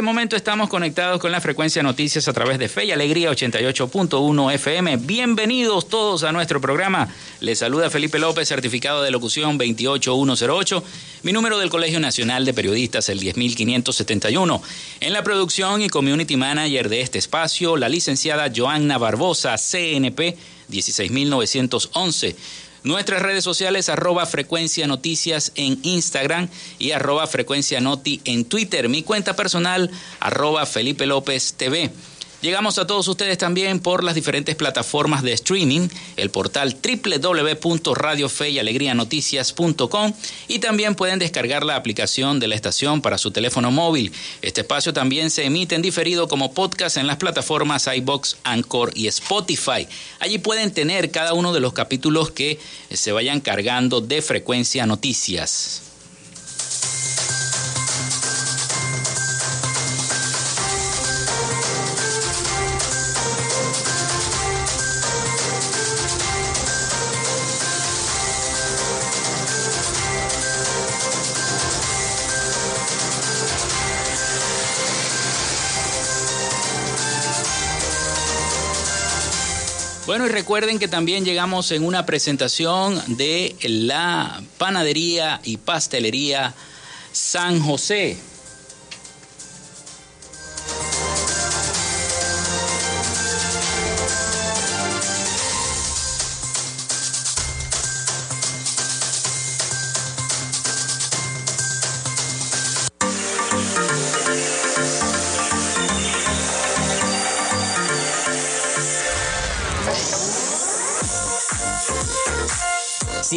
Este momento estamos conectados con la frecuencia noticias a través de Fe y Alegría 88.1 FM. Bienvenidos todos a nuestro programa. Les saluda Felipe López, certificado de locución 28108. Mi número del Colegio Nacional de Periodistas, el 10571. En la producción y community manager de este espacio, la licenciada Joanna Barbosa, CNP 16911. Nuestras redes sociales, arroba frecuencia noticias en Instagram y arroba frecuencia noti en Twitter. Mi cuenta personal, arroba Felipe López TV. Llegamos a todos ustedes también por las diferentes plataformas de streaming, el portal www.radiofeyalegrianoticias.com y también pueden descargar la aplicación de la estación para su teléfono móvil. Este espacio también se emite en diferido como podcast en las plataformas iBox, Anchor y Spotify. Allí pueden tener cada uno de los capítulos que se vayan cargando de frecuencia noticias. Recuerden que también llegamos en una presentación de la panadería y pastelería San José.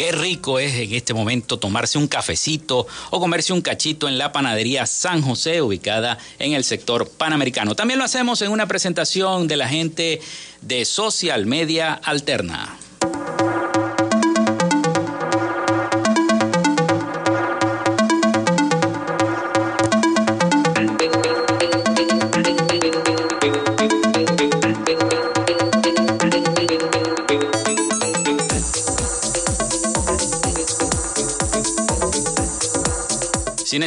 Qué rico es en este momento tomarse un cafecito o comerse un cachito en la panadería San José, ubicada en el sector panamericano. También lo hacemos en una presentación de la gente de Social Media Alterna.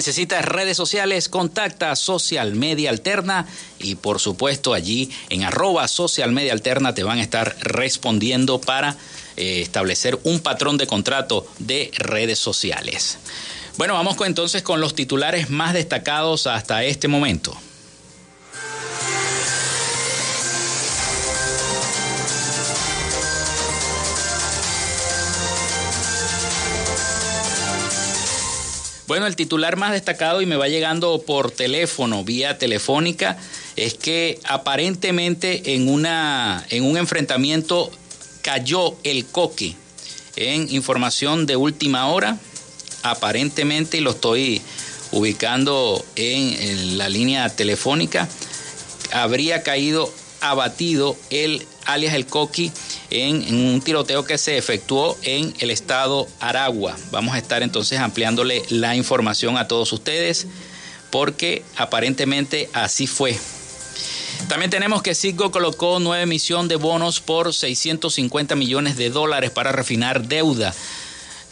Necesitas redes sociales, contacta Social Media Alterna y por supuesto allí en arroba Social Media Alterna te van a estar respondiendo para eh, establecer un patrón de contrato de redes sociales. Bueno, vamos entonces con los titulares más destacados hasta este momento. Bueno, el titular más destacado y me va llegando por teléfono, vía telefónica, es que aparentemente en, una, en un enfrentamiento cayó el coque. En información de última hora, aparentemente, y lo estoy ubicando en, la línea telefónica, habría caído abatido el alias el Coqui en, un tiroteo que se efectuó en el estado Aragua. Vamos a estar entonces ampliándole la información a todos ustedes porque aparentemente así fue. También tenemos que Citgo colocó nueva emisión de bonos por 650 millones de dólares para refinar deuda.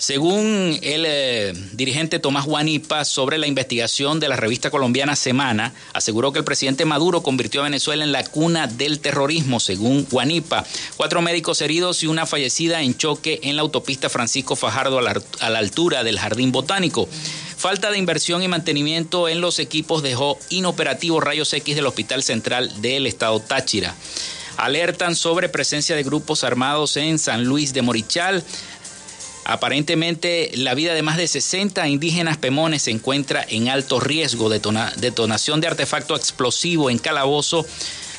Según el eh, dirigente Tomás Guanipa sobre la investigación de la revista colombiana Semana, aseguró que el presidente Maduro convirtió a Venezuela en la cuna del terrorismo, según Guanipa. Cuatro médicos heridos y una fallecida en choque en la autopista Francisco Fajardo a la, a la altura del Jardín Botánico. Falta de inversión y mantenimiento en los equipos dejó inoperativo rayos X del Hospital Central del Estado Táchira. Alertan sobre presencia de grupos armados en San Luis de Morichal. Aparentemente, la vida de más de 60 indígenas pemones se encuentra en alto riesgo. de detonación de artefacto explosivo en calabozo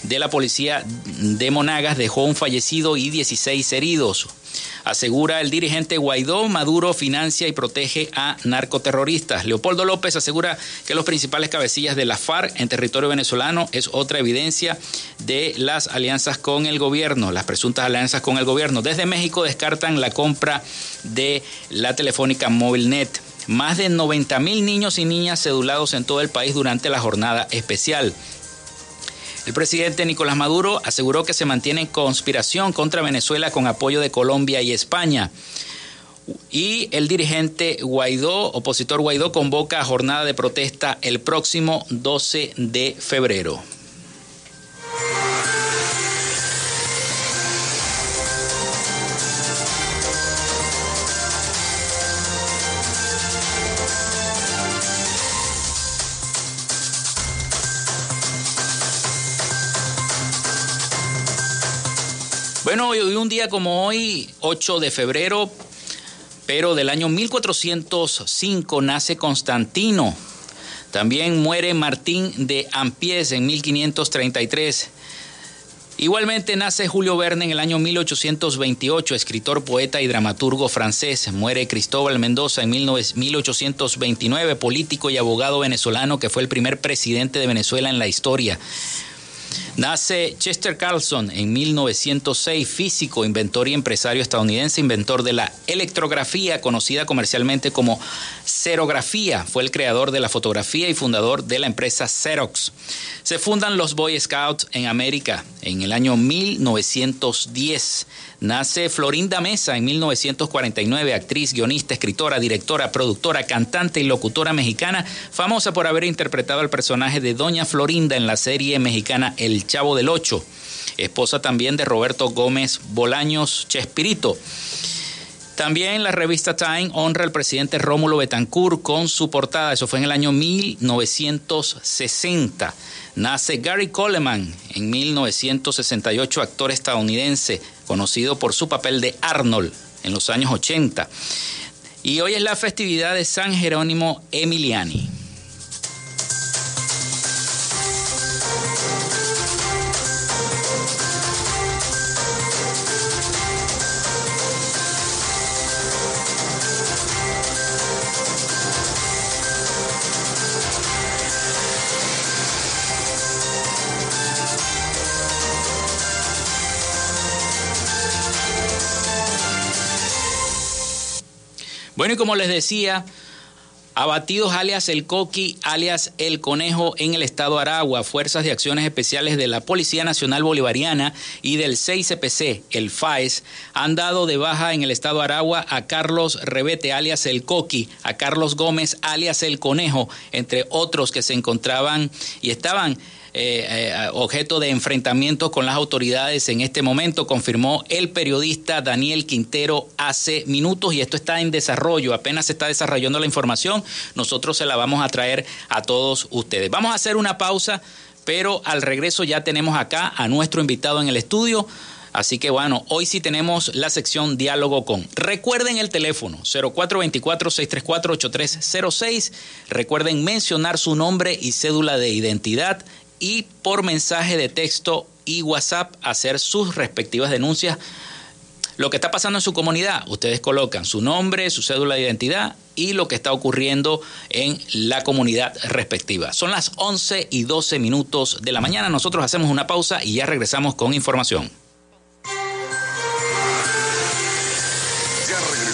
de la policía de Monagas dejó un fallecido y 16 heridos. Asegura el dirigente Guaidó, Maduro financia y protege a narcoterroristas. Leopoldo López asegura que los principales cabecillas de la FARC en territorio venezolano es otra evidencia de las alianzas con el gobierno, las presuntas alianzas con el gobierno. Desde México descartan la compra de la telefónica MobileNet. Más de 90 mil niños y niñas cedulados en todo el país durante la jornada especial. El presidente Nicolás Maduro aseguró que se mantiene conspiración contra Venezuela con apoyo de Colombia y España. Y el dirigente Guaidó, opositor Guaidó, convoca a jornada de protesta el próximo 12 de febrero. Hoy un día como hoy, 8 de febrero, pero del año 1405 nace Constantino. También muere Martín de Ampiés en 1533. Igualmente nace Julio Verne en el año 1828, escritor, poeta y dramaturgo francés. Muere Cristóbal Mendoza en 1829, político y abogado venezolano que fue el primer presidente de Venezuela en la historia. Nace Chester Carlson en 1906, físico, inventor y empresario estadounidense, inventor de la electrografía, conocida comercialmente como serografía. Fue el creador de la fotografía y fundador de la empresa Xerox. Se fundan los Boy Scouts en América en el año 1910. Nace Florinda Mesa en 1949, actriz, guionista, escritora, directora, productora, cantante y locutora mexicana, famosa por haber interpretado el personaje de Doña Florinda en la serie mexicana El Chavo del Ocho. Esposa también de Roberto Gómez Bolaños Chespirito. También la revista Time honra al presidente Rómulo Betancourt con su portada, eso fue en el año 1960. Nace Gary Coleman en 1968, actor estadounidense, conocido por su papel de Arnold en los años 80. Y hoy es la festividad de San Jerónimo Emiliani. Bueno, y como les decía, abatidos alias el Coqui, alias el Conejo en el estado Aragua, Fuerzas de Acciones Especiales de la Policía Nacional Bolivariana y del 6CPC, el FAES, han dado de baja en el estado Aragua a Carlos Rebete, alias el Coqui, a Carlos Gómez, alias el Conejo, entre otros que se encontraban y estaban eh, eh, objeto de enfrentamiento con las autoridades en este momento, confirmó el periodista Daniel Quintero hace minutos y esto está en desarrollo, apenas se está desarrollando la información, nosotros se la vamos a traer a todos ustedes. Vamos a hacer una pausa, pero al regreso ya tenemos acá a nuestro invitado en el estudio. Así que bueno, hoy sí tenemos la sección diálogo con. Recuerden el teléfono 0424-634-8306. Recuerden mencionar su nombre y cédula de identidad y por mensaje de texto y WhatsApp hacer sus respectivas denuncias. Lo que está pasando en su comunidad, ustedes colocan su nombre, su cédula de identidad y lo que está ocurriendo en la comunidad respectiva. Son las 11 y 12 minutos de la mañana. Nosotros hacemos una pausa y ya regresamos con información.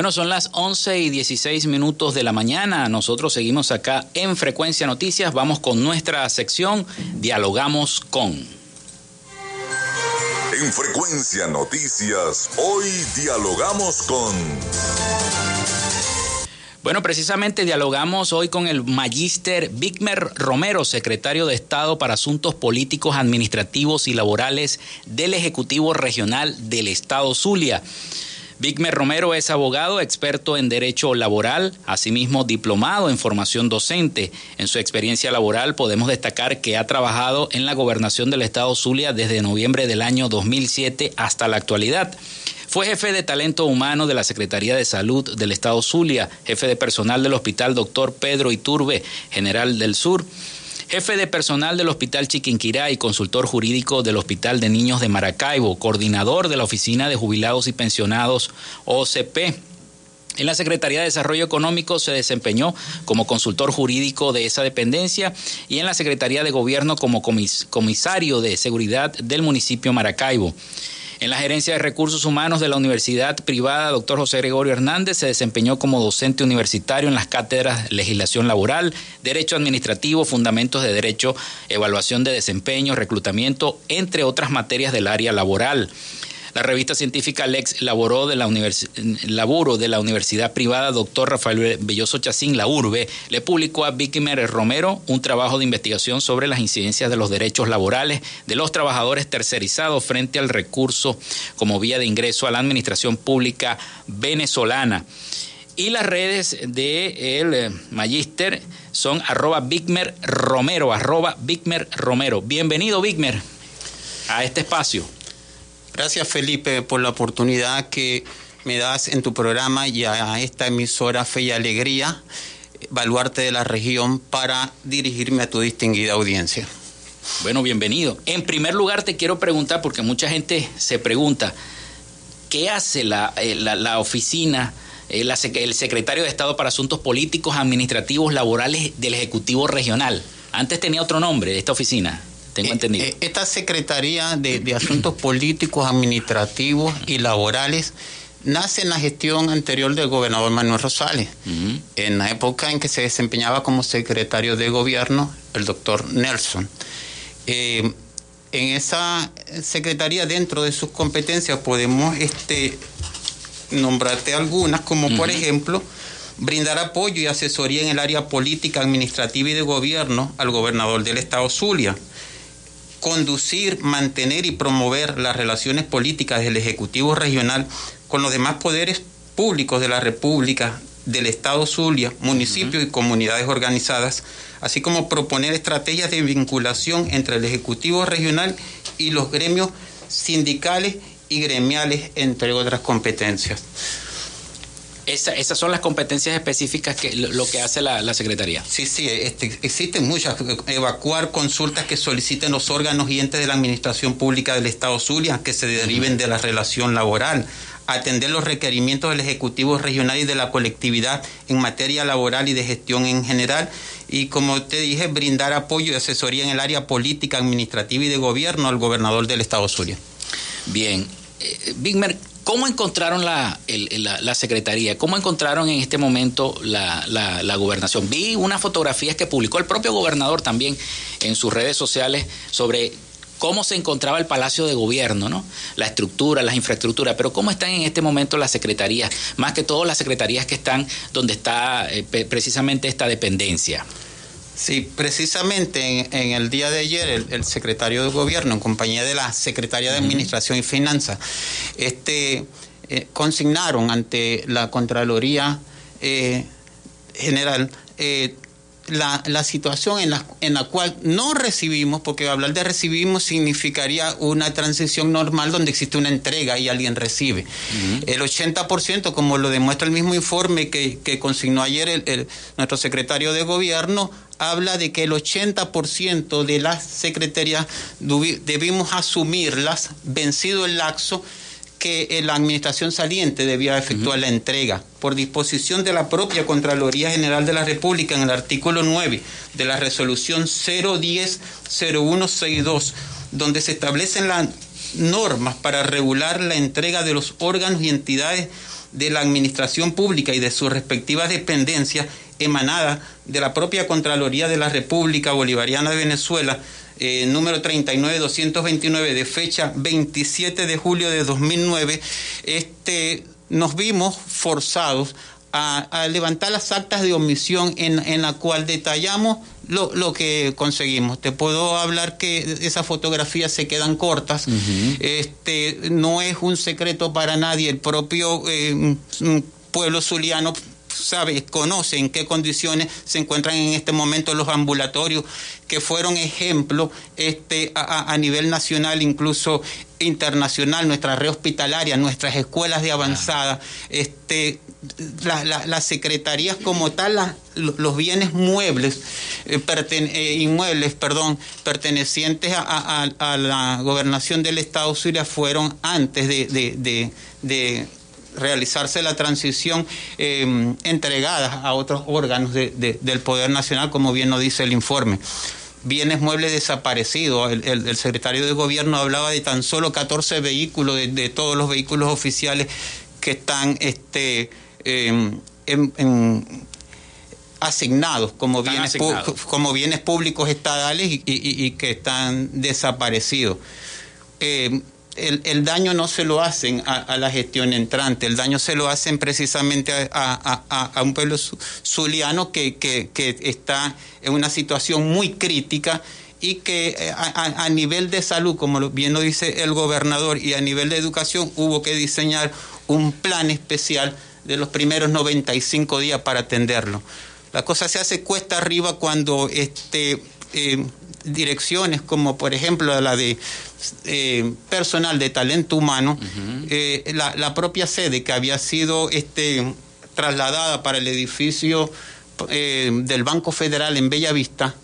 Bueno, son las 11 y 16 minutos de la mañana. Nosotros seguimos acá en Frecuencia Noticias. Vamos con nuestra sección Dialogamos con. En Frecuencia Noticias, hoy dialogamos con... Bueno, precisamente dialogamos hoy con el magíster Bigmer Romero, secretario de Estado para Asuntos Políticos, Administrativos y Laborales del Ejecutivo Regional del Estado Zulia. Vigmer Romero es abogado, experto en derecho laboral, asimismo diplomado en formación docente. En su experiencia laboral podemos destacar que ha trabajado en la gobernación del estado Zulia desde noviembre del año 2007 hasta la actualidad. Fue jefe de talento humano de la Secretaría de Salud del Estado Zulia, jefe de personal del Hospital Doctor Pedro Iturbe, General del Sur jefe de personal del Hospital Chiquinquirá y consultor jurídico del Hospital de Niños de Maracaibo, coordinador de la Oficina de Jubilados y Pensionados OCP. En la Secretaría de Desarrollo Económico se desempeñó como consultor jurídico de esa dependencia y en la Secretaría de Gobierno como comisario de Seguridad del municipio Maracaibo. En la gerencia de recursos humanos de la Universidad Privada, doctor José Gregorio Hernández se desempeñó como docente universitario en las cátedras Legislación Laboral, Derecho Administrativo, Fundamentos de Derecho, Evaluación de Desempeño, Reclutamiento, entre otras materias del área laboral. La revista científica Lex Laboró de la Laburo de la Universidad Privada Dr. Rafael Belloso Chacín, la URBE, le publicó a Mérez Romero un trabajo de investigación sobre las incidencias de los derechos laborales de los trabajadores tercerizados frente al recurso como vía de ingreso a la administración pública venezolana. Y las redes de eh, Magister son arroba Bigmer Romero, arroba Bigmer Romero. Bienvenido, Bigmer, a este espacio. Gracias Felipe por la oportunidad que me das en tu programa y a esta emisora Fe y Alegría, Baluarte de la región, para dirigirme a tu distinguida audiencia. Bueno, bienvenido. En primer lugar te quiero preguntar, porque mucha gente se pregunta, ¿qué hace la, eh, la, oficina, eh, el secretario de Estado para Asuntos Políticos, Administrativos, Laborales del Ejecutivo Regional? Antes tenía otro nombre esta oficina tengo eh, entendido. Eh, esta Secretaría de, Asuntos Políticos, Administrativos y Laborales nace en la gestión anterior del gobernador Manuel Rosales, en la época en que se desempeñaba como secretario de gobierno el doctor Nelson. Eh, en esa secretaría, dentro de sus competencias, podemos este, nombrarte algunas, como por ejemplo, brindar apoyo y asesoría en el área política, administrativa y de gobierno al gobernador del estado Zulia, conducir, mantener y promover las relaciones políticas del Ejecutivo Regional con los demás poderes públicos de la República, del Estado Zulia, municipios y comunidades organizadas, así como proponer estrategias de vinculación entre el Ejecutivo Regional y los gremios sindicales y gremiales, entre otras competencias. Esas son las competencias específicas que lo, que hace la, Secretaría. Sí, sí, este, existen muchas. Evacuar consultas que soliciten los órganos y entes de la Administración Pública del Estado Zulia que se deriven de la relación laboral atender los requerimientos del Ejecutivo Regional y de la colectividad en materia laboral y de gestión en general. Y como te dije, brindar apoyo y asesoría en el área política, administrativa y de gobierno al gobernador del Estado Zulia. Bien. Eh, Bigmer, ¿cómo encontraron la, la, Secretaría? ¿Cómo encontraron en este momento la, la, gobernación? Vi unas fotografías que publicó el propio gobernador también en sus redes sociales sobre cómo se encontraba el Palacio de Gobierno, ¿no? La estructura, las infraestructuras, pero cómo están en este momento las secretarías, más que todo las secretarías que están donde está eh, precisamente esta dependencia. Sí, precisamente en, el día de ayer el, secretario de Gobierno, en compañía de la Secretaría de Administración y Finanzas, este, eh, consignaron ante la Contraloría eh, General la, la, situación en la, en la cual no recibimos, porque hablar de recibimos significaría una transición normal donde existe una entrega y alguien recibe. El 80%, como lo demuestra el mismo informe que, que consignó ayer el, nuestro secretario de gobierno, habla de que el 80% de las secretarías debimos asumirlas vencido el laxo que eh, la administración saliente debía efectuar la entrega por disposición de la propia Contraloría General de la República en el artículo 9 de la resolución 010-0162, donde se establecen las normas para regular la entrega de los órganos y entidades de la administración pública y de sus respectivas dependencias emanadas de la propia Contraloría de la República Bolivariana de Venezuela eh, número 39229 de fecha 27 de julio de 2009, este, nos vimos forzados a, levantar las actas de omisión en, en la cual detallamos lo, lo, que conseguimos. Te puedo hablar que esas fotografías se quedan cortas. este, no es un secreto para nadie. El propio eh, pueblo zuliano sabe, conoce en qué condiciones se encuentran en este momento los ambulatorios, que fueron ejemplo este, a, nivel nacional, incluso internacional, nuestra red hospitalaria, nuestras escuelas de avanzada, este, las secretarías como tal, los bienes muebles, eh, eh, inmuebles, perdón, pertenecientes a, la gobernación del Estado Siria fueron antes de realizarse la transición eh, entregadas a otros órganos del Poder Nacional, como bien nos dice el informe. Bienes muebles desaparecidos. El, secretario de Gobierno hablaba de tan solo 14 vehículos, de, todos los vehículos oficiales que están este, em, asignados como bienes, como bienes públicos estadales y, que están desaparecidos. Eh, el, daño no se lo hacen a, la gestión entrante, el daño se lo hacen precisamente a, un pueblo zuliano que, está en una situación muy crítica y que eh, a, nivel de salud, como bien lo dice el gobernador, y a nivel de educación hubo que diseñar un plan especial de los primeros 95 días para atenderlo. La cosa se hace cuesta arriba cuando este, eh, direcciones como por ejemplo la de eh, personal de talento humano, eh, la, propia sede que había sido este, trasladada para el edificio eh, del Banco Federal en Bella Vista,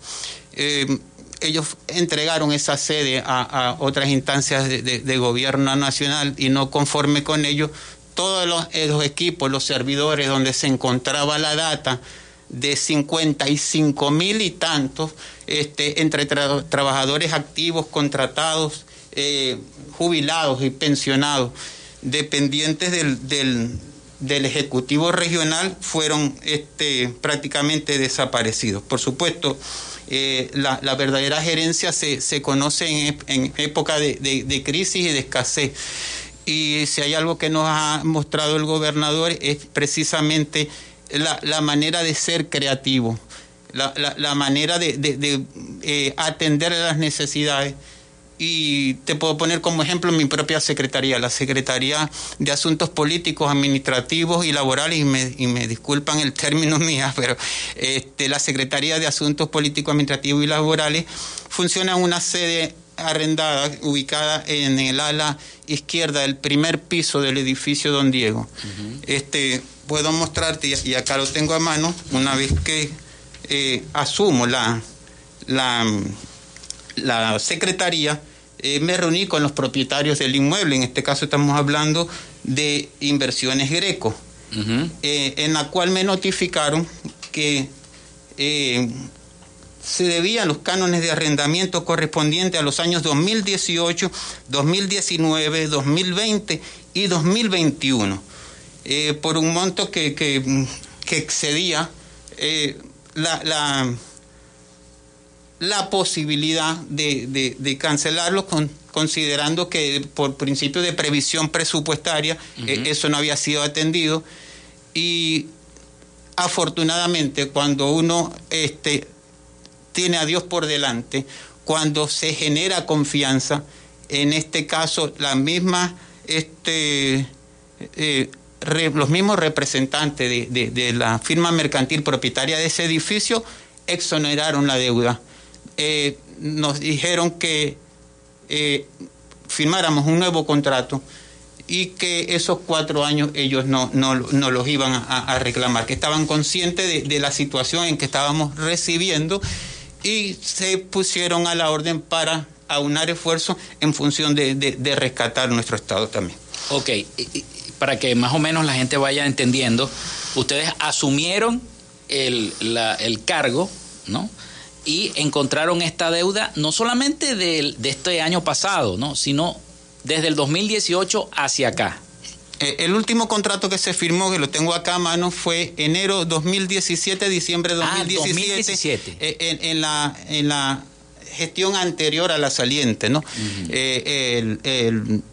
ellos entregaron esa sede a, otras instancias de, gobierno nacional y no conforme con ello, todos los, los equipos, los servidores donde se encontraba la data, de 55 mil y tantos este, entre trabajadores activos, contratados, eh, jubilados y pensionados, dependientes del, del, Ejecutivo Regional, fueron este, prácticamente desaparecidos. Por supuesto, eh, la, verdadera gerencia se, se conoce en, en época de, de, crisis y de escasez. y si hay algo que nos ha mostrado el gobernador es precisamente la, manera de ser creativo, la, manera de, eh, atender a las necesidades. Y te puedo poner como ejemplo mi propia secretaría, la Secretaría de Asuntos Políticos, Administrativos y Laborales, y me, y me disculpan el término mía, pero este, la Secretaría de Asuntos Políticos, Administrativos y Laborales funciona en una sede arrendada, ubicada en el ala izquierda del primer piso del edificio Don Diego. Este puedo mostrarte y acá lo tengo a mano una vez que eh, asumo la la, la secretaría eh, me reuní con los propietarios del inmueble, en este caso estamos hablando de inversiones Greco, eh, en la cual me notificaron que se debían los cánones de arrendamiento correspondientes a los años 2018, 2019, 2020 y 2021, eh, por un monto que, que, excedía eh, la, la, la, posibilidad de, de, cancelarlos con, considerando que por principio de previsión presupuestaria eh, eso no había sido atendido. Y afortunadamente cuando uno este, tiene a Dios por delante, cuando se genera confianza, en este caso la misma, este, eh, los mismos representantes de, la firma mercantil propietaria de ese edificio exoneraron la deuda. Eh, nos dijeron que eh, firmáramos un nuevo contrato y que esos cuatro años ellos no, no, los iban a, reclamar, que estaban conscientes de, de la situación en que estábamos recibiendo y se pusieron a la orden para aunar esfuerzos en función de, rescatar nuestro Estado también. Ok, para que más o menos la gente vaya entendiendo, ustedes asumieron el, el cargo, ¿no? Y encontraron esta deuda no solamente de, de este año pasado, ¿no? Sino desde el 2018 hacia acá. Eh, el último contrato que se firmó, que lo tengo acá a mano, fue enero 2017, diciembre 2017, ah, en, en, la, en la gestión anterior a la saliente, ¿no? Eh, el, el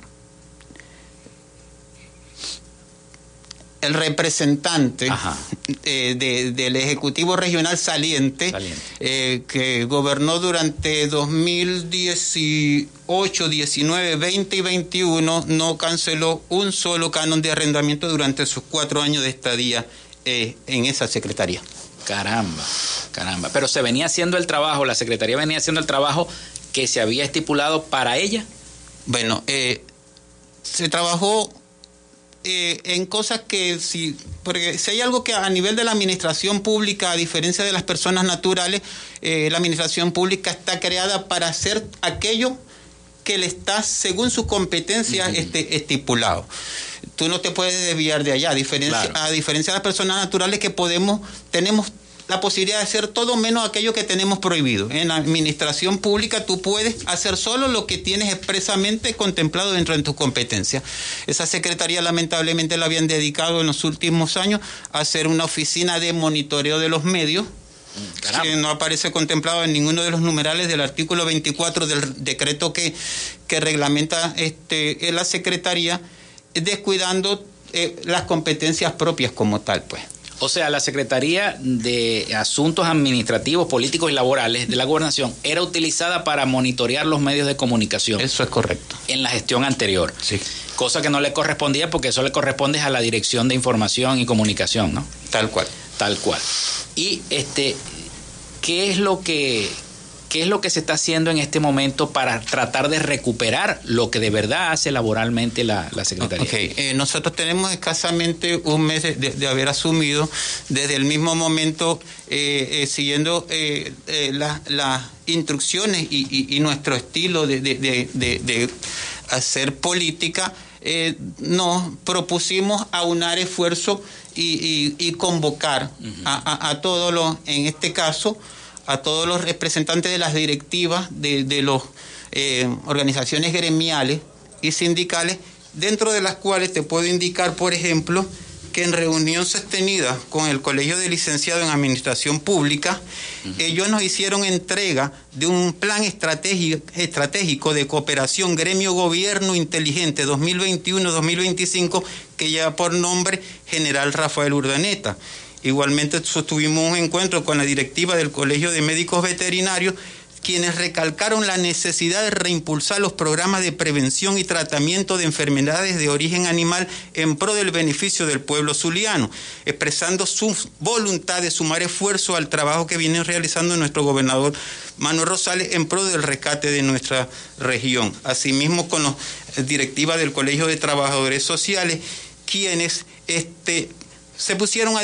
representante eh, del Ejecutivo Regional saliente, eh, que gobernó durante 2018, 19, 20 y 21, no canceló un solo canon de arrendamiento durante sus cuatro años de estadía eh, en esa secretaría. Caramba, caramba. Pero se venía haciendo el trabajo, la secretaría venía haciendo el trabajo que se había estipulado para ella. Bueno, se trabajó eh, en cosas que si, porque si hay algo que a nivel de la administración pública, a diferencia de las personas naturales, eh, la administración pública está creada para hacer aquello que le está, según su competencia, este, estipulado. Tú no te puedes desviar de allá, a diferencia, a diferencia de las personas naturales que podemos, tenemos la posibilidad de hacer todo menos aquello que tenemos prohibido. En la administración pública tú puedes hacer solo lo que tienes expresamente contemplado dentro de tu competencia. Esa secretaría lamentablemente la habían dedicado en los últimos años a hacer una oficina de monitoreo de los medios, que no aparece contemplado en ninguno de los numerales del artículo 24 del decreto que, que reglamenta este, la Secretaría, descuidando eh, las competencias propias como tal, pues. O sea, la Secretaría de Asuntos Administrativos, Políticos y Laborales de la Gobernación era utilizada para monitorear los medios de comunicación. Eso es correcto. En la gestión anterior. Sí. Cosa que no le correspondía porque eso le corresponde a la Dirección de Información y Comunicación, ¿no? Tal cual. Tal cual. Y este, ¿qué es lo que ¿Qué es lo que se está haciendo en este momento para tratar de recuperar lo que de verdad hace laboralmente la, Secretaría? Eh, nosotros tenemos escasamente un mes de, haber asumido desde el mismo momento, eh, eh, siguiendo las instrucciones y, nuestro estilo de, hacer política, nos propusimos aunar esfuerzos y, convocar a, a todos los, en este caso, a todos los representantes de las directivas de, de las eh, organizaciones gremiales y sindicales, dentro de las cuales te puedo indicar, por ejemplo, que en reunión sostenida con el Colegio de Licenciados en Administración Pública, ellos nos hicieron entrega de un plan estratégico, de cooperación gremio-gobierno inteligente 2021-2025 que lleva por nombre General Rafael Urdaneta. Igualmente sostuvimos un encuentro con la directiva del Colegio de Médicos Veterinarios quienes recalcaron la necesidad de reimpulsar los programas de prevención y tratamiento de enfermedades de origen animal en pro del beneficio del pueblo zuliano, expresando su voluntad de sumar esfuerzo al trabajo que viene realizando nuestro gobernador Manuel Rosales en pro del rescate de nuestra región. Asimismo, con la directiva del Colegio de Trabajadores Sociales, quienes este, se pusieron a,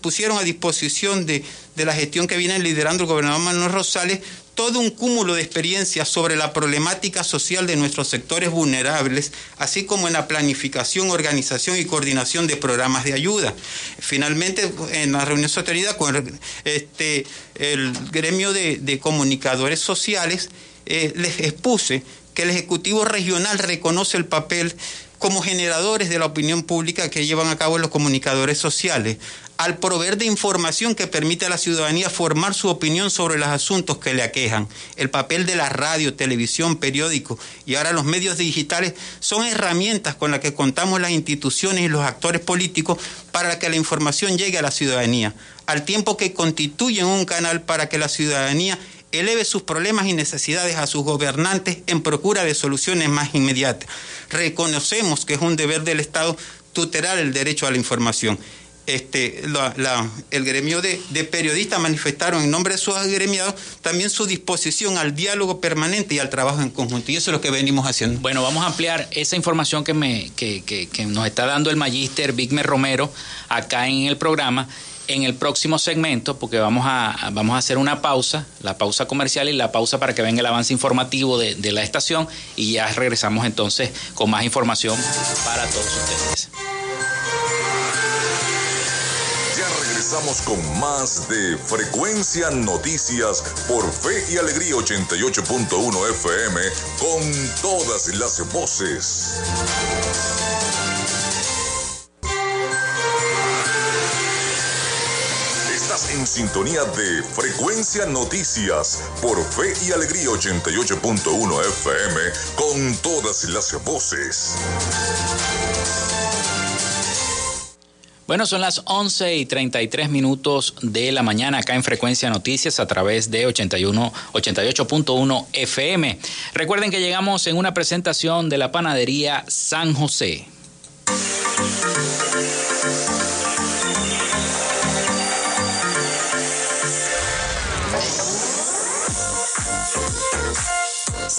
pusieron a disposición de, de la gestión que viene liderando el gobernador Manuel Rosales todo un cúmulo de experiencias sobre la problemática social de nuestros sectores vulnerables, así como en la planificación, organización y coordinación de programas de ayuda. Finalmente, en la reunión sostenida con este, el gremio de, comunicadores sociales, eh, les expuse que el Ejecutivo Regional reconoce el papel como generadores de la opinión pública que llevan a cabo los comunicadores sociales, al proveer de información que permite a la ciudadanía formar su opinión sobre los asuntos que le aquejan. El papel de la radio, televisión, periódico y ahora los medios digitales son herramientas con las que contamos las instituciones y los actores políticos para que la información llegue a la ciudadanía, al tiempo que constituyen un canal para que la ciudadanía eleve sus problemas y necesidades a sus gobernantes en procura de soluciones más inmediatas. Reconocemos que es un deber del Estado tutelar el derecho a la información. Este, el gremio de, periodistas manifestaron en nombre de sus agremiados también su disposición al diálogo permanente y al trabajo en conjunto. Y eso es lo que venimos haciendo. Bueno, vamos a ampliar esa información que, me, que, que nos está dando el magíster Vigmer Romero acá en el programa en el próximo segmento, porque vamos a, vamos a hacer una pausa, la pausa comercial y la pausa para que venga el avance informativo de, de la estación y ya regresamos entonces con más información para todos ustedes. Ya regresamos con más de Frecuencia Noticias por Fe y Alegría 88.1 FM con todas las voces. En sintonía de Frecuencia Noticias por Fe y Alegría 88.1 FM con todas las voces. Bueno, son las 11 y 33 minutos de la mañana acá en Frecuencia Noticias a través de 81 88.1 FM. Recuerden que llegamos en una presentación de la panadería San José.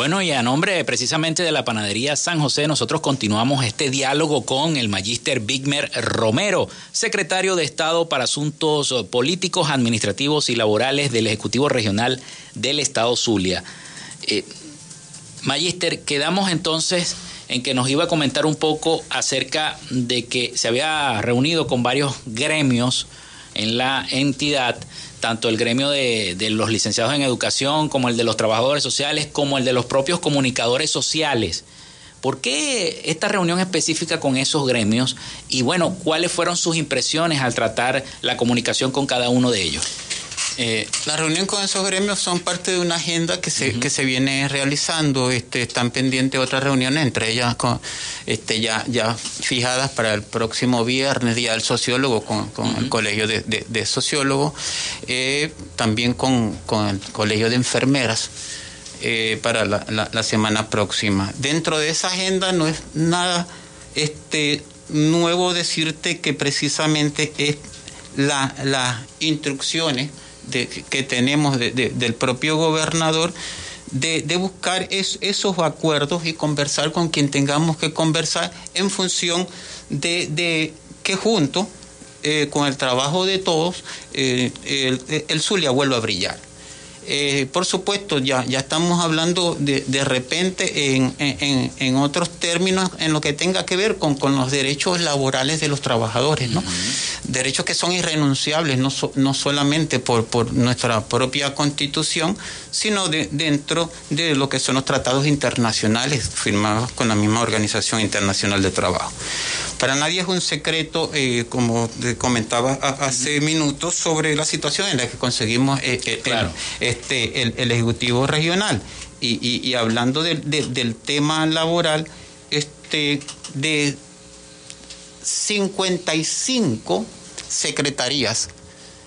Bueno, y a nombre precisamente de la panadería San José, nosotros continuamos este diálogo con el magíster Bigmer Romero, secretario de Estado para Asuntos Políticos, Administrativos y Laborales del Ejecutivo Regional del Estado Zulia. Eh, magíster, quedamos entonces en que nos iba a comentar un poco acerca de que se había reunido con varios gremios en la entidad tanto el gremio de, los licenciados en educación como el de los trabajadores sociales, como el de los propios comunicadores sociales. ¿Por qué esta reunión específica con esos gremios? Y bueno, ¿cuáles fueron sus impresiones al tratar la comunicación con cada uno de ellos? Eh, la reunión con esos gremios son parte de una agenda que se, que se viene realizando. Este, están pendientes otras reuniones, entre ellas con, este, ya, ya fijadas para el próximo viernes, Día del Sociólogo, con, el Colegio de, de, Sociólogos, eh, también con, con, el Colegio de Enfermeras. Eh, para la, la, semana próxima. Dentro de esa agenda no es nada este, nuevo decirte que precisamente es las la que tenemos del propio gobernador de, buscar esos acuerdos y conversar con quien tengamos que conversar en función de, que junto eh, con el trabajo de todos eh, el, el Zulia vuelva a brillar. Eh, por supuesto, ya, ya estamos hablando de, de repente en, en, otros términos en lo que tenga que ver con, con los derechos laborales de los trabajadores, ¿no? Derechos que son irrenunciables, no, no solamente por, por nuestra propia constitución, sino de, dentro de lo que son los tratados internacionales firmados con la misma Organización Internacional de Trabajo. Para nadie es un secreto, eh, como comentaba hace minutos, sobre la situación en la que conseguimos eh, eh, el, este, el, Ejecutivo Regional. Y, hablando del tema laboral, este, de 55 secretarías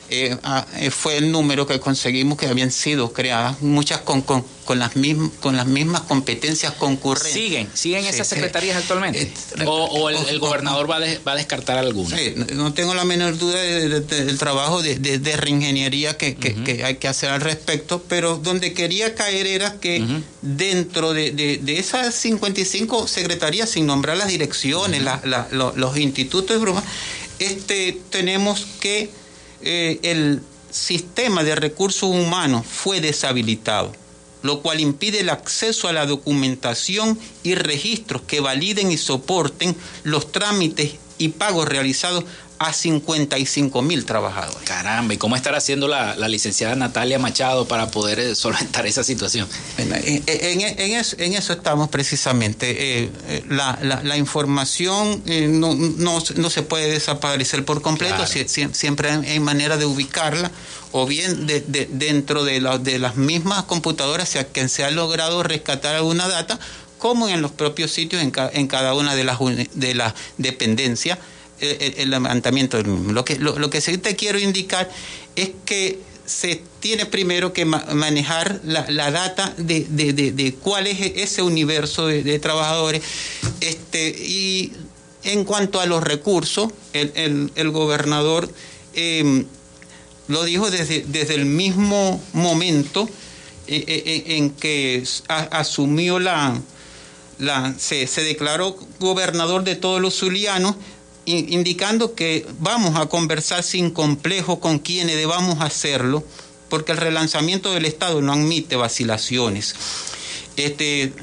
eh, ah, eh, fue el número que conseguimos que habían sido creadas, muchas con, con, con las, mismas, con las mismas competencias concurrentes. ¿Siguen? ¿Siguen esas secretarías actualmente? Eh, ¿O, el, gobernador va, va, a descartar alguna? Sí, no tengo la menor duda del trabajo de, reingeniería que, que, hay que hacer al respecto, pero donde quería caer era que dentro de, esas 55 secretarías, sin nombrar las direcciones, los, institutos de broma, este, tenemos que eh, el sistema de recursos humanos fue deshabilitado, lo cual impide el acceso a la documentación y registros que validen y soporten los trámites y pagos realizados a 55 mil trabajadores. Caramba, ¿y cómo estará haciendo la, licenciada Natalia Machado para poder eh, solventar esa situación? En, eso, estamos precisamente. Eh, eh, la, información no, se puede desaparecer por completo, siempre hay manera de ubicarla o bien dentro de, de las mismas computadoras sea, que se ha logrado rescatar alguna data, como en los propios sitios, en, en cada una de las, de las dependencias el, levantamiento del mismo. Lo que, lo, que sí te quiero indicar es que se tiene primero que manejar la, data de, cuál es ese universo de, trabajadores. Este, y en cuanto a los recursos, el, gobernador em, lo dijo desde, desde el mismo momento eh, eh, eh, en que asumió la, la se, se, declaró gobernador de todos los zulianos indicando que vamos a conversar sin complejo con quienes debamos hacerlo, porque el relanzamiento del Estado no admite vacilaciones. Este,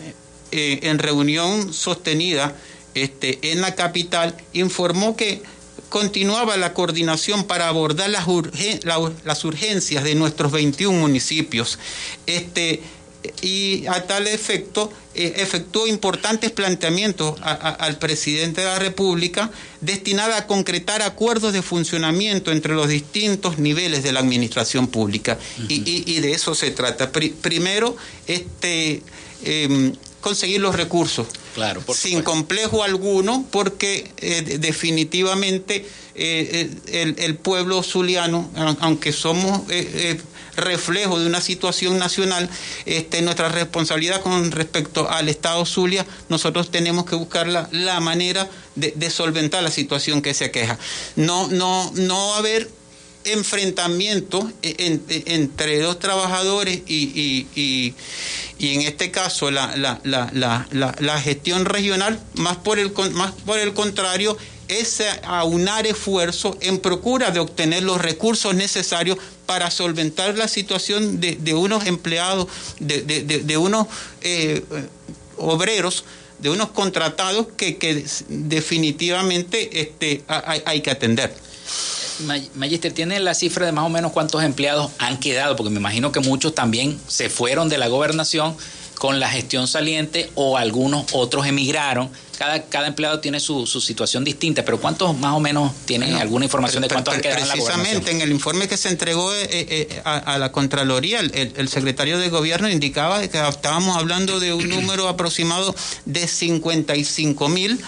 eh, en reunión sostenida este, en la capital, informó que continuaba la coordinación para abordar las, las urgencias de nuestros 21 municipios. Este, y a tal efecto efectuó importantes planteamientos al presidente de la República destinados a concretar acuerdos de funcionamiento entre los distintos niveles de la administración pública. y, de eso se trata. primero, este, em, conseguir los recursos. Claro, sin complejo alguno, porque eh, definitivamente eh, el, el, pueblo zuliano, aunque somos reflejo de una situación nacional, este, nuestra responsabilidad con respecto al Estado Zulia, nosotros tenemos que buscar la, manera de, solventar la situación que se aqueja. No, no, no haber enfrentamiento entre dos trabajadores y, y, y, en este caso la, la, la, la, gestión regional, más por el, más por el contrario, es aunar esfuerzo en procura de obtener los recursos necesarios para solventar la situación de, unos empleados, de, unos eh, obreros, de unos contratados que, definitivamente este, hay, que atender. Magister, ¿tiene la cifra de más o menos cuántos empleados han quedado? Porque me imagino que muchos también se fueron de la gobernación con la gestión saliente o algunos otros emigraron. Cada, cada empleado tiene su, situación distinta, pero ¿cuántos más o menos tienen alguna información de cuántos han quedado en la Precisamente en el informe que se entregó eh, eh, a, la Contraloría, el, secretario de Gobierno indicaba que estábamos hablando de un número aproximado de 55 mil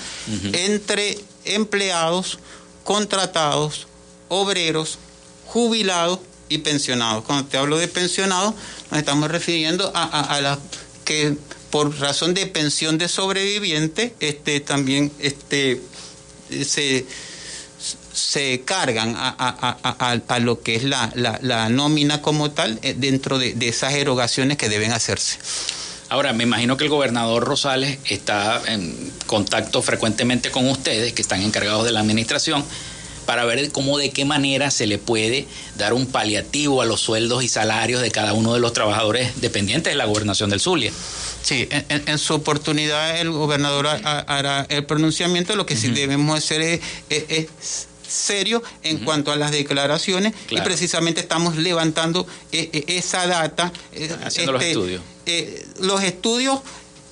entre empleados, contratados, obreros, jubilados y pensionados. Cuando te hablo de pensionados, nos estamos refiriendo a, a, que por razón de pensión de sobreviviente, este, también este, se, se cargan a, lo que es la, la, nómina como tal eh, dentro de, de esas erogaciones que deben hacerse. Ahora, me imagino que el gobernador Rosales está en contacto frecuentemente con ustedes, que están encargados de la administración, para ver cómo de qué manera se le puede dar un paliativo a los sueldos y salarios de cada uno de los trabajadores dependientes de la gobernación del Zulia. Sí, en, su oportunidad el gobernador hará el pronunciamiento, lo que sí debemos hacer es, serio en cuanto a las declaraciones y precisamente estamos levantando eh, eh, esa data. Eh, Haciendo los este, estudios. los estudios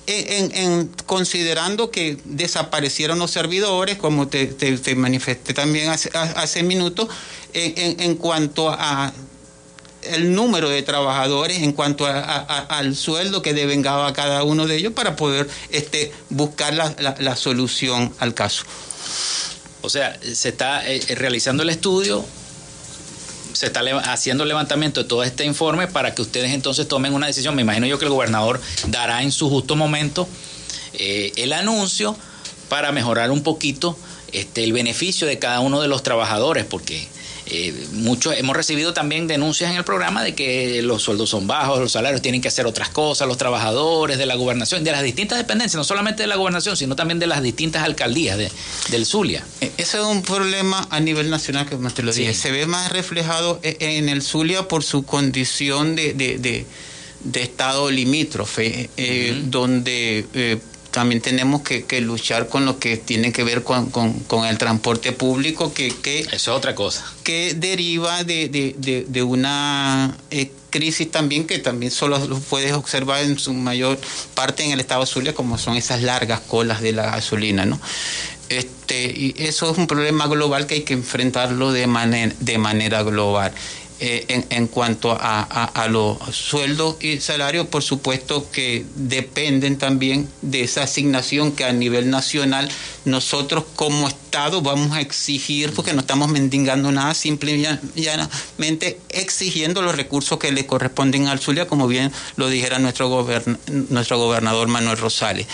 en, considerando que desaparecieron los servidores, como te, manifesté también hace, hace minutos, en, cuanto a el número de trabajadores en cuanto al sueldo que devengaba cada uno de ellos para poder este, buscar la, solución al caso. O sea, se está eh, realizando el estudio, se está haciendo el levantamiento de todo este informe para que ustedes entonces tomen una decisión. Me imagino yo que el gobernador dará en su justo momento eh, el anuncio para mejorar un poquito este, el beneficio de cada uno de los trabajadores, porque eh, muchos hemos recibido también denuncias en el programa de que los sueldos son bajos, los salarios tienen que hacer otras cosas, los trabajadores de la gobernación, de las distintas dependencias, no solamente de la gobernación, sino también de las distintas alcaldías de, del Zulia. E, ese es un problema a nivel nacional, que te lo dije. Se ve más reflejado e, en el Zulia por su condición de, de, estado limítrofe, eh, donde eh, también tenemos que, luchar con lo que tiene que ver con, el transporte público, que, que es otra cosa. Que deriva de, una eh, crisis también que también solo lo puedes observar en su mayor parte en el estado de Zulia, como son esas largas colas de la gasolina, ¿no? Este, y eso es un problema global que hay que enfrentarlo de, manera de manera global. Eh, en, cuanto a, los sueldos y salarios, por supuesto que dependen también de esa asignación que a nivel nacional nosotros como Estado vamos a exigir, porque no estamos mendigando nada, simplemente exigiendo los recursos que le corresponden al Zulia, como bien lo dijera nuestro, nuestro gobernador Manuel Rosales.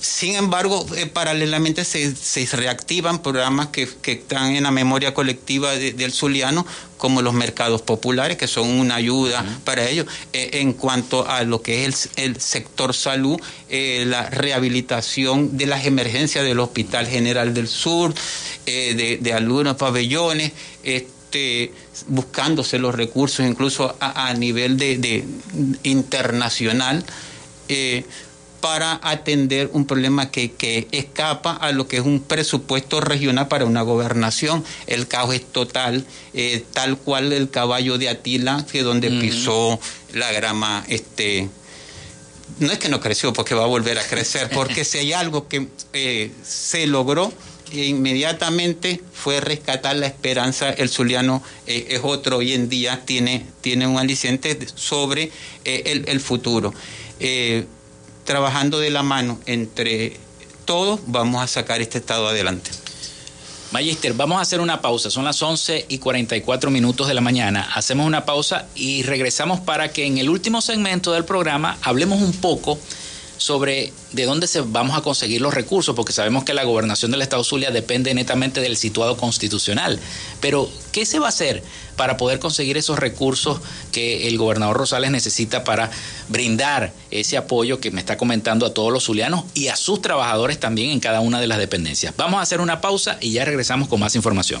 Sin embargo, eh, paralelamente se, reactivan programas que, están en la memoria colectiva del zuliano, como los mercados populares, que son una ayuda para ellos. Eh, en cuanto a lo que es el, sector salud, eh, la rehabilitación de las emergencias del Hospital General del Sur, de, algunos pabellones, este, buscándose los recursos incluso a, nivel de, internacional para atender un problema que, escapa a lo que es un presupuesto regional para una gobernación. El caos es total, eh, tal cual el caballo de Atila, que donde pisó la grama, este, no es que no creció, porque va a volver a crecer, porque si hay algo que eh, se logró, e inmediatamente fue rescatar la esperanza. El zuliano eh, es otro hoy en día, tiene, tiene un aliciente sobre el, el, futuro trabajando de la mano entre todos, vamos a sacar este Estado adelante. Magister, vamos a hacer una pausa. Son las 11 y 44 minutos de la mañana. Hacemos una pausa y regresamos para que en el último segmento del programa hablemos un poco sobre de dónde se vamos a conseguir los recursos, porque sabemos que la gobernación del Estado Zulia depende netamente del situado constitucional. Pero, ¿qué se va a hacer para poder conseguir esos recursos que el gobernador Rosales necesita para brindar ese apoyo que me está comentando a todos los zulianos y a sus trabajadores también en cada una de las dependencias? Vamos a hacer una pausa y ya regresamos con más información.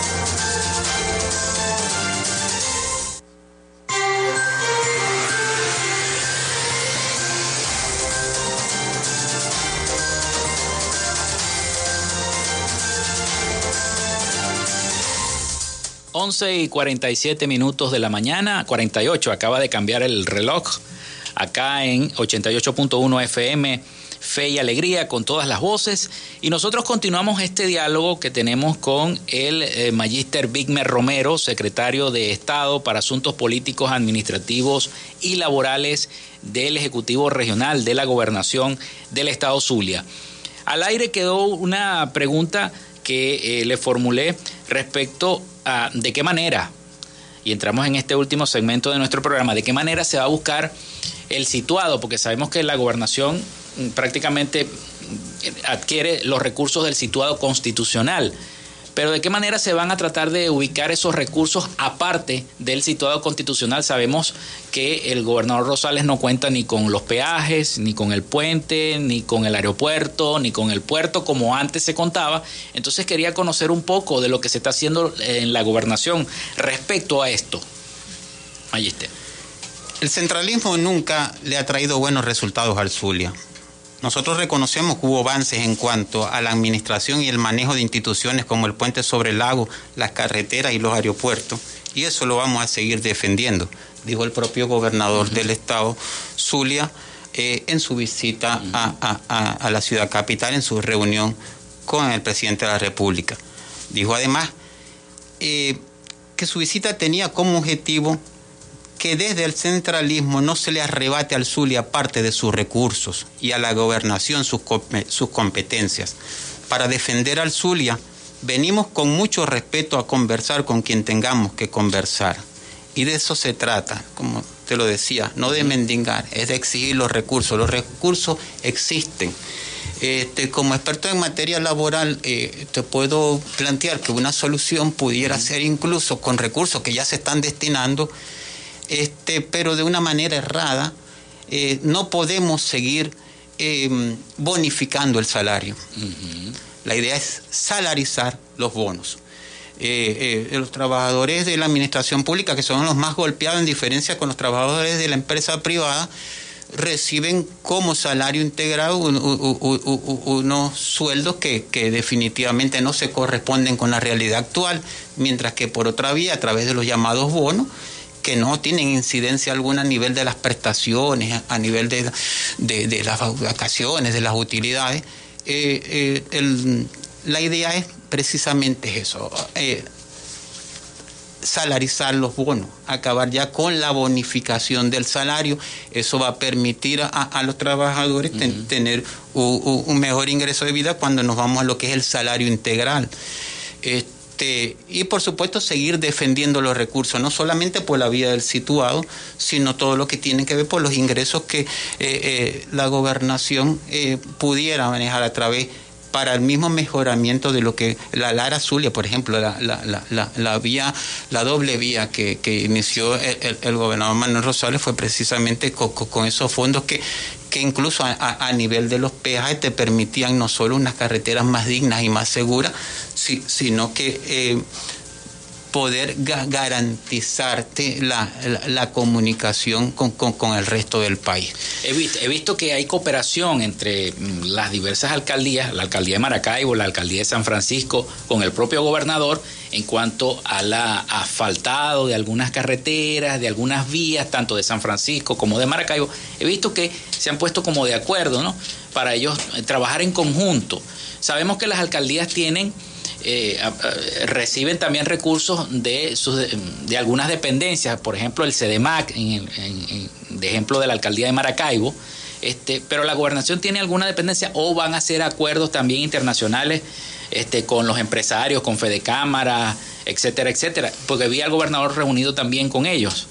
Once y 47 minutos de la mañana, 48, acaba de cambiar el reloj acá en 88.1 FM, Fe y Alegría, con todas las voces. Y nosotros continuamos este diálogo que tenemos con el eh, Magister Bigmer Romero, secretario de Estado para Asuntos Políticos, Administrativos y Laborales del Ejecutivo Regional de la Gobernación del Estado Zulia. Al aire quedó una pregunta que eh, le formulé respecto a de qué manera, y entramos en este último segmento de nuestro programa, de qué manera se va a buscar el situado, porque sabemos que la gobernación mm, prácticamente mm, adquiere los recursos del situado constitucional. Pero de qué manera se van a tratar de ubicar esos recursos aparte del situado constitucional. Sabemos que el gobernador Rosales no cuenta ni con los peajes, ni con el puente, ni con el aeropuerto, ni con el puerto como antes se contaba. Entonces quería conocer un poco de lo que se está haciendo en la gobernación respecto a esto. Ahí está. El centralismo nunca le ha traído buenos resultados al Zulia. Nosotros reconocemos que hubo avances en cuanto a la administración y el manejo de instituciones como el puente sobre el lago, las carreteras y los aeropuertos, y eso lo vamos a seguir defendiendo, dijo el propio gobernador del estado, Zulia, eh, en su visita a, la ciudad capital, en su reunión con el presidente de la República. Dijo además eh, que su visita tenía como objetivo que desde el centralismo no se le arrebate al Zulia parte de sus recursos y a la gobernación sus, sus competencias. Para defender al Zulia, venimos con mucho respeto a conversar con quien tengamos que conversar. Y de eso se trata, como te lo decía, no de mendigar, es de exigir los recursos. Los recursos existen. Este, como experto en materia laboral, eh, te puedo plantear que una solución pudiera ser incluso con recursos que ya se están destinando este, pero de una manera errada, eh, no podemos seguir em, bonificando el salario. La idea es salarizar los bonos. Eh, eh, los trabajadores de la administración pública, que son los más golpeados en diferencia con los trabajadores de la empresa privada, reciben como salario integrado unos sueldos que, que, definitivamente no se corresponden con la realidad actual, mientras que por otra vía, a través de los llamados bonos, que no tienen incidencia alguna a nivel de las prestaciones, a nivel de, las vacaciones, de las utilidades. Eh, eh, la idea es precisamente eso, eh, salarizar los bonos, acabar ya con la bonificación del salario. Eso va a permitir a, los trabajadores tener un, mejor ingreso de vida cuando nos vamos a lo que es el salario integral. Este, y por supuesto seguir defendiendo los recursos, no solamente por la vía del situado, sino todo lo que tiene que ver por los ingresos que eh, eh, la gobernación eh, pudiera manejar a través para el mismo mejoramiento de lo que la Lara Zulia, por ejemplo, la, la, vía, la doble vía que, inició el, gobernador Manuel Rosales fue precisamente con, esos fondos que, que incluso a, nivel de los peajes te permitían no solo unas carreteras más dignas y más seguras, sino que eh, poder garantizarte la, comunicación con, el resto del país. He visto, he visto que hay cooperación entre mm, las diversas alcaldías, la alcaldía de Maracaibo, la alcaldía de San Francisco, con el propio gobernador en cuanto a la asfaltado de algunas carreteras, de algunas vías, tanto de San Francisco como de Maracaibo. He visto que se han puesto como de acuerdo, ¿no? Para ellos eh, trabajar en conjunto. Sabemos que las alcaldías tienen eh, reciben también recursos de, de algunas dependencias, por ejemplo el CEDEMAC, de ejemplo de la alcaldía de Maracaibo, este, pero la gobernación tiene alguna dependencia o van a hacer acuerdos también internacionales este, con los empresarios, con Fede Cámara, etcétera, etcétera, porque vi al gobernador reunido también con ellos.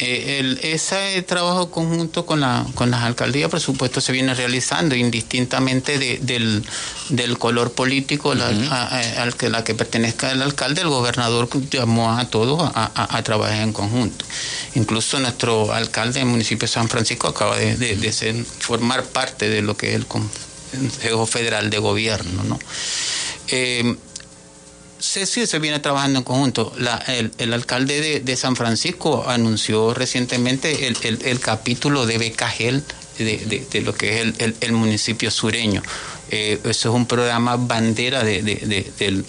Eh, ese trabajo conjunto con, la, con las alcaldías, por supuesto, se viene realizando indistintamente del, color político al que la que pertenezca el alcalde. El gobernador llamó a todos a, trabajar en conjunto. Incluso nuestro alcalde del municipio de San Francisco acaba de, ser, formar parte de lo que es el Consejo Federal de Gobierno. ¿no? Eh, Sí, sí, se viene trabajando en conjunto. el, alcalde de, San Francisco anunció recientemente el, capítulo de Becagel de, lo que es el, municipio sureño. Eh, eso es un programa bandera del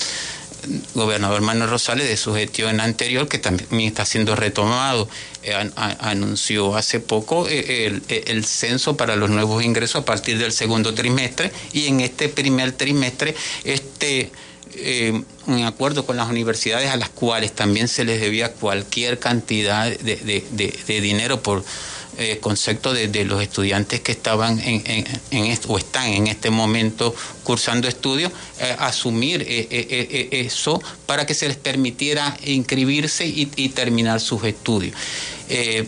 gobernador Manuel Rosales de su gestión anterior que también está siendo retomado. Eh, anunció hace poco eh, el, censo para los nuevos ingresos a partir del segundo trimestre y en este primer trimestre este eh, en acuerdo con las universidades a las cuales también se les debía cualquier cantidad de, dinero por eh, concepto de, los estudiantes que estaban en, en, o están en este momento cursando estudios, eh, asumir eso para que se les permitiera inscribirse y, terminar sus estudios.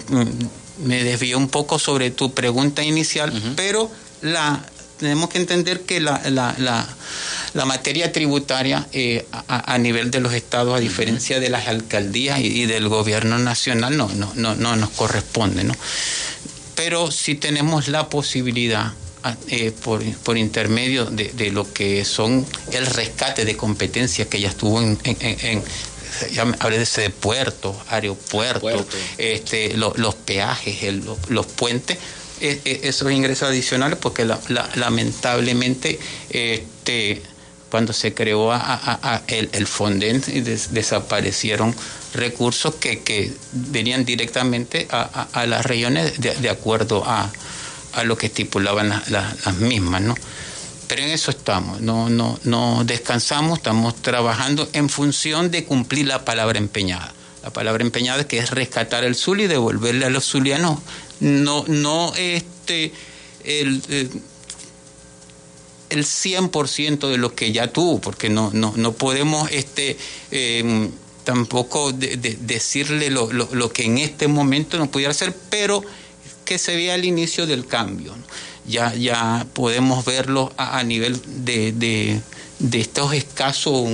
Mm, me desvío un poco sobre tu pregunta inicial, pero la, tenemos que entender que la, la, materia tributaria eh, a, nivel de los estados, a diferencia de las alcaldías y, del gobierno nacional, no, no, no, no nos corresponde. ¿no? Pero sí tenemos la posibilidad eh, por, por, intermedio de, lo que son el rescate de competencias que ya estuvo en, en, ya hablé de ese puertos, aeropuertos, este, los peajes, los puentes, esos ingresos adicionales porque lamentablemente este, cuando se creó el, el Fonden desaparecieron recursos que, venían directamente a, las regiones de, acuerdo a, lo que estipulaban las mismas, ¿no? Pero en eso estamos, no, no, no descansamos, estamos trabajando en función de cumplir la palabra empeñada. La palabra empeñada que es rescatar el Zul y devolverle a los zulianos no, no este, el, eh, el 100% de lo que ya tuvo, porque no, no, no podemos este, em, tampoco decirle lo, lo, que en este momento no pudiera hacer, pero que se vea el inicio del cambio. Ya, ya podemos verlo a, nivel de, de, estos escasos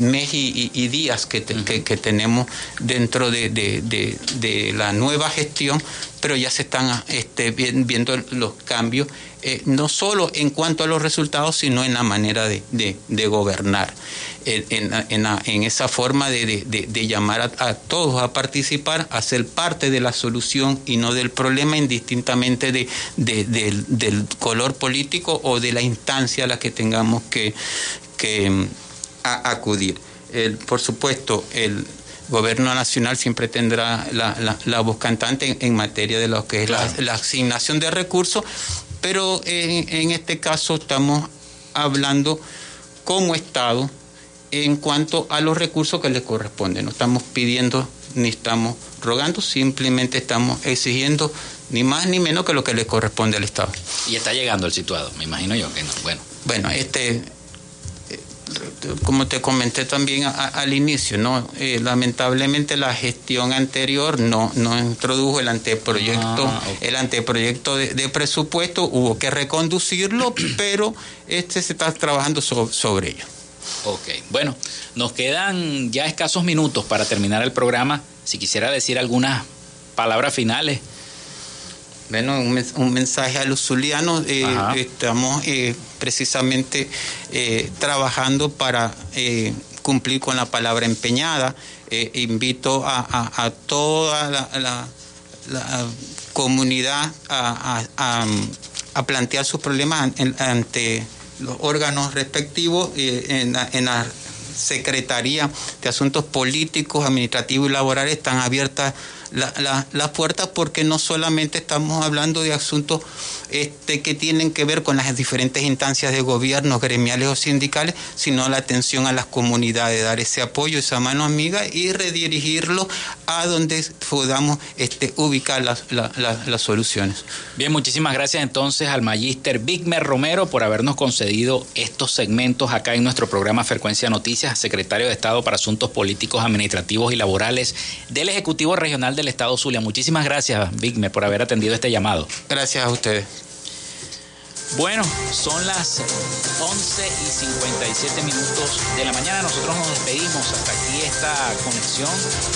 mes y, días que, que, tenemos dentro de, de, la nueva gestión, pero ya se están este, viendo los cambios, eh, no solo en cuanto a los resultados, sino en la manera de, gobernar, en, en, en, esa forma de, llamar a, todos a participar, a ser parte de la solución y no del problema, indistintamente de, del, color político o de la instancia a la que tengamos que, que a acudir. El, por supuesto, el gobierno nacional siempre tendrá la, voz cantante en, materia de lo que es la, asignación de recursos, pero en, este caso estamos hablando como Estado en cuanto a los recursos que le corresponden. No estamos pidiendo ni estamos rogando, simplemente estamos exigiendo ni más ni menos que lo que le corresponde al Estado. Y está llegando el situado, me imagino yo que no. Bueno, bueno este como te comenté también al inicio, ¿no? Eh, lamentablemente la gestión anterior no, no introdujo el anteproyecto, ah, el anteproyecto de, presupuesto, hubo que reconducirlo, pero este se está trabajando sobre ello. Ok, bueno, nos quedan ya escasos minutos para terminar el programa. Si quisiera decir algunas palabras finales bueno, un, mensaje a los zulianos. Eh, estamos eh, precisamente eh, trabajando para cumplir con la palabra empeñada. invito a, toda la, comunidad a, plantear sus problemas ante los órganos respectivos en, en la Secretaría de Asuntos Políticos, Administrativos y Laborales están abiertas las la, puertas porque no solamente estamos hablando de asuntos este, que tienen que ver con las diferentes instancias de gobierno, gremiales o sindicales, sino la atención a las comunidades, dar ese apoyo, esa mano amiga y redirigirlo a donde podamos este, ubicar las, las soluciones. Bien, muchísimas gracias entonces al magíster Bigmer Romero por habernos concedido estos segmentos acá en nuestro programa Frecuencia Noticias, secretario de Estado para Asuntos Políticos, Administrativos y Laborales del Ejecutivo Regional de del Estado Zulia. Muchísimas gracias, Vigme, por haber atendido este llamado. Gracias a ustedes. Bueno, son las 11 y 57 minutos de la mañana. Nosotros nos despedimos. Hasta aquí esta conexión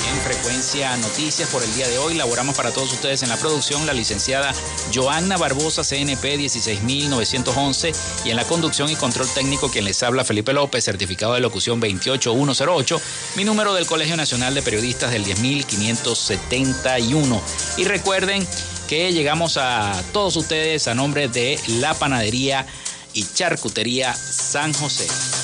en frecuencia noticias por el día de hoy. Laboramos para todos ustedes en la producción la licenciada Joanna Barbosa, CNP 16911, y en la conducción y control técnico quien les habla Felipe López, certificado de locución 28108, mi número del Colegio Nacional de Periodistas del 10571. Y recuerden que llegamos a todos ustedes a nombre de la panadería y charcutería San José.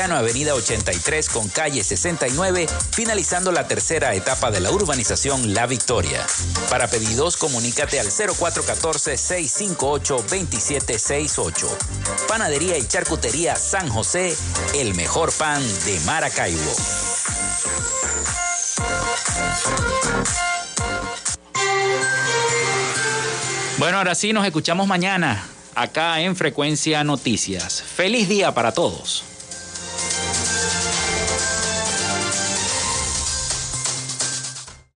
avenida 83 con calle 69, finalizando la tercera etapa de la urbanización La Victoria. Para pedidos, comunícate al 0414-658-2768. Panadería y Charcutería San José, el mejor pan de Maracaibo. Bueno, ahora sí, nos escuchamos mañana acá en Frecuencia Noticias. Feliz día para todos.